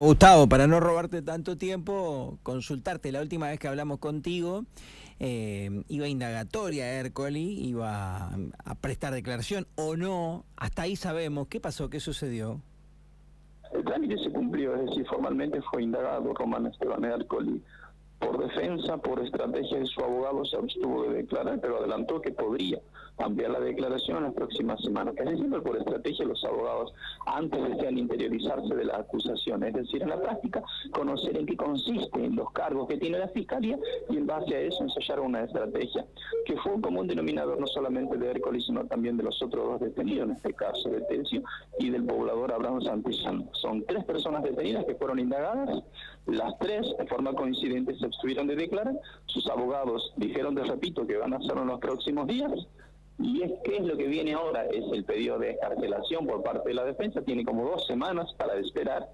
Gustavo, para no robarte tanto tiempo, consultarte la última vez que hablamos contigo, eh, iba indagatoria Hércoli, iba a prestar declaración o no, hasta ahí sabemos, ¿qué pasó? ¿Qué sucedió? El trámite se cumplió, es decir, formalmente fue indagado Román Esteban Hércoli por defensa, por estrategia de su abogado, se abstuvo de declarar, pero adelantó que podría ampliar la declaración en las próximas semanas. Es decir, por estrategia los abogados, antes desean interiorizarse de la acusación, es decir, en la práctica, conocer en qué consisten los cargos que tiene la Fiscalía y en base a eso ensayar una estrategia, que fue un común denominador no solamente de Hércules, sino también de los otros dos detenidos, en este caso de Tencio y del poblador Abraham Santillán. Son tres personas detenidas que fueron indagadas, las tres en forma coincidente se abstuvieron de declarar, sus abogados dijeron, de repito, que van a hacerlo en los próximos días, y es que es lo que viene ahora, es el pedido de escarcelación por parte de la defensa, tiene como dos semanas para esperar,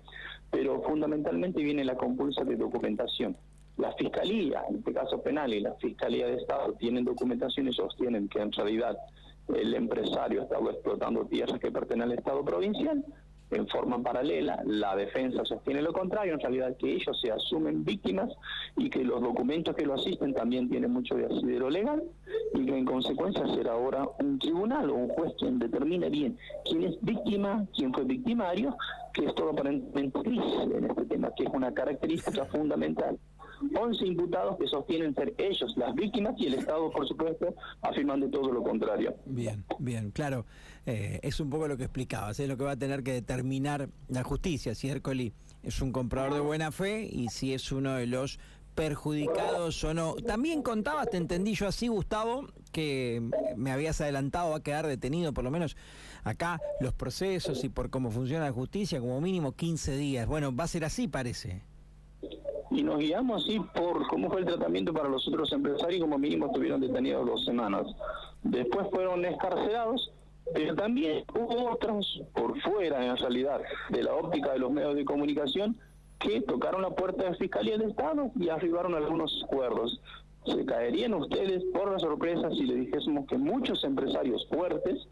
pero fundamentalmente viene la compulsa de documentación. La Fiscalía, en este caso penal, y la Fiscalía de Estado tienen documentación y sostienen que en realidad el empresario estaba explotando tierras que pertenecen al Estado provincial, en forma paralela, la defensa sostiene lo contrario, en realidad que ellos se asumen víctimas y que los documentos que lo asisten también tienen mucho de asidero legal y que en consecuencia será ahora un tribunal o un juez quien determine bien quién es víctima, quién fue victimario, que es todo aparentemente gris en este tema, que es una característica fundamental 11 imputados que sostienen ser ellos las víctimas y el Estado, por supuesto, afirman de todo lo contrario. Bien, bien, claro. Eh, es un poco lo que explicabas, es lo que va a tener que determinar la justicia, si Hércoli es un comprador de buena fe y si es uno de los perjudicados o no. También contabas, te entendí yo así, Gustavo, que me habías adelantado a quedar detenido, por lo menos acá, los procesos y por cómo funciona la justicia, como mínimo 15 días. Bueno, va a ser así, parece y nos guiamos así por cómo fue el tratamiento para los otros empresarios, como mínimo estuvieron detenidos dos semanas. Después fueron escarcelados, pero también hubo otros por fuera, en realidad, de la óptica de los medios de comunicación, que tocaron la puerta de Fiscalía del Estado y arribaron algunos acuerdos. ¿Se caerían ustedes por la sorpresa si le dijésemos que muchos empresarios fuertes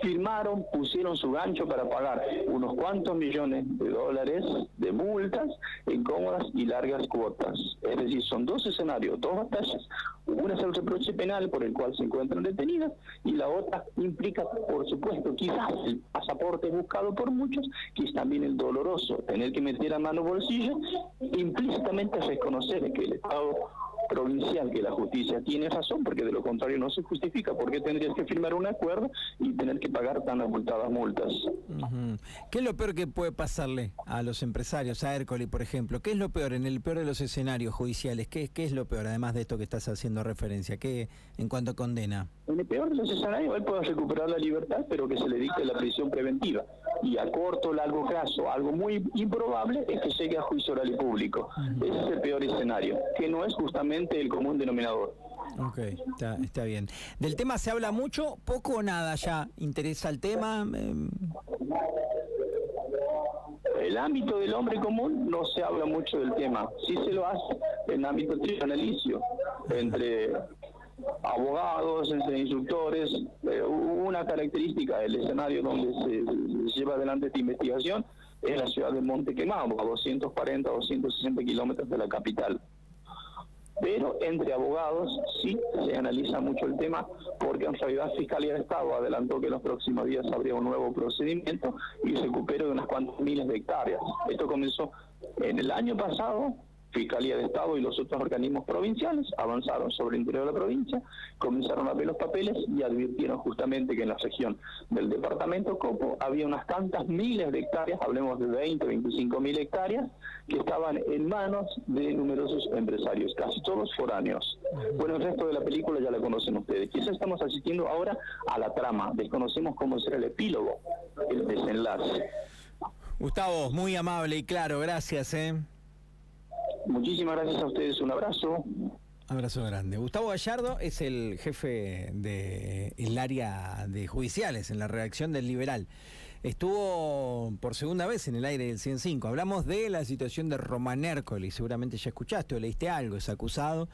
firmaron, pusieron su gancho para pagar unos cuantos millones de dólares de multas en cómodas y largas cuotas. Es decir, son dos escenarios, dos batallas. Una es el reproche penal por el cual se encuentran detenidas y la otra implica, por supuesto, quizás el pasaporte buscado por muchos, que es también el doloroso, tener que meter a mano bolsillo, implícitamente reconocer que el Estado provincial que la justicia tiene razón, porque de lo contrario no se justifica. ¿Por qué tendrías que firmar un acuerdo y tener que pagar tan abultadas multas? ¿Qué es lo peor que puede pasarle a los empresarios, a Hércoli, por ejemplo? ¿Qué es lo peor en el peor de los escenarios judiciales? ¿Qué, qué es lo peor, además de esto que estás haciendo referencia? ¿Qué en cuanto a condena? En el peor de los escenarios, él puede recuperar la libertad, pero que se le dicte la prisión preventiva. Y a corto o largo plazo, algo muy improbable es que llegue a juicio oral y público. Ese es el peor escenario, que no es justamente el común denominador. Ok, está, está bien. ¿Del tema se habla mucho, poco o nada ya? ¿Interesa el tema? Em, el ámbito del hombre común no se habla mucho del tema. Sí se lo hace en ámbito trianalicio, entre abogados, entre instructores. Una característica del escenario donde se, lleva adelante esta investigación es la ciudad de Monte Quemado, a 240, 260 kilómetros de la capital pero entre abogados sí se analiza mucho el tema porque en realidad Fiscalía de Estado adelantó que en los próximos días habría un nuevo procedimiento y recupero de unas cuantas miles de hectáreas. Esto comenzó en el año pasado Fiscalía de Estado y los otros organismos provinciales avanzaron sobre el interior de la provincia, comenzaron a ver los papeles y advirtieron justamente que en la región del departamento Copo había unas tantas miles de hectáreas, hablemos de 20, 25 mil hectáreas, que estaban en manos de numerosos empresarios, casi todos foráneos. Bueno, el resto de la película ya la conocen ustedes. Quizás estamos asistiendo ahora a la trama, desconocemos cómo será el epílogo, el desenlace. Gustavo, muy amable y claro, gracias. ¿eh? Muchísimas gracias a ustedes, un abrazo. Abrazo grande. Gustavo Gallardo es el jefe del área de judiciales en la redacción del Liberal. Estuvo por segunda vez en el aire del 105. Hablamos de la situación de Román Hércoli. Seguramente ya escuchaste o leíste algo. Es acusado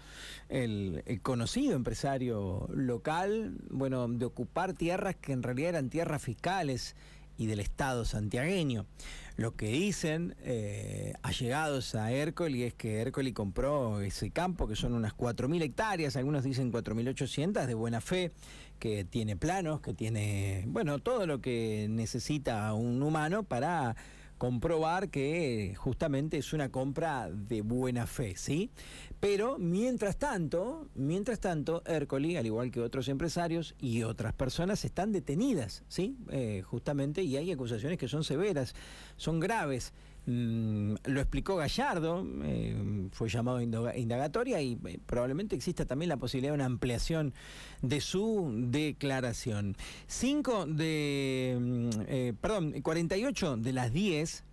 el, el, conocido empresario local, bueno, de ocupar tierras que en realidad eran tierras fiscales y del Estado santiagueño. Lo que dicen eh, allegados a Hércoli es que Hércoli compró ese campo, que son unas 4.000 hectáreas, algunos dicen 4.800 de buena fe, que tiene planos, que tiene, bueno, todo lo que necesita un humano para comprobar que justamente es una compra de buena fe, ¿sí? Pero mientras tanto, mientras tanto, Hércoli, al igual que otros empresarios y otras personas, están detenidas, ¿sí? Eh, justamente, y hay acusaciones que son severas, son graves. Mm, lo explicó Gallardo, eh, fue llamado indagatoria y eh, probablemente exista también la posibilidad de una ampliación de su declaración. Cinco de, mm, perdón, 48 de las 10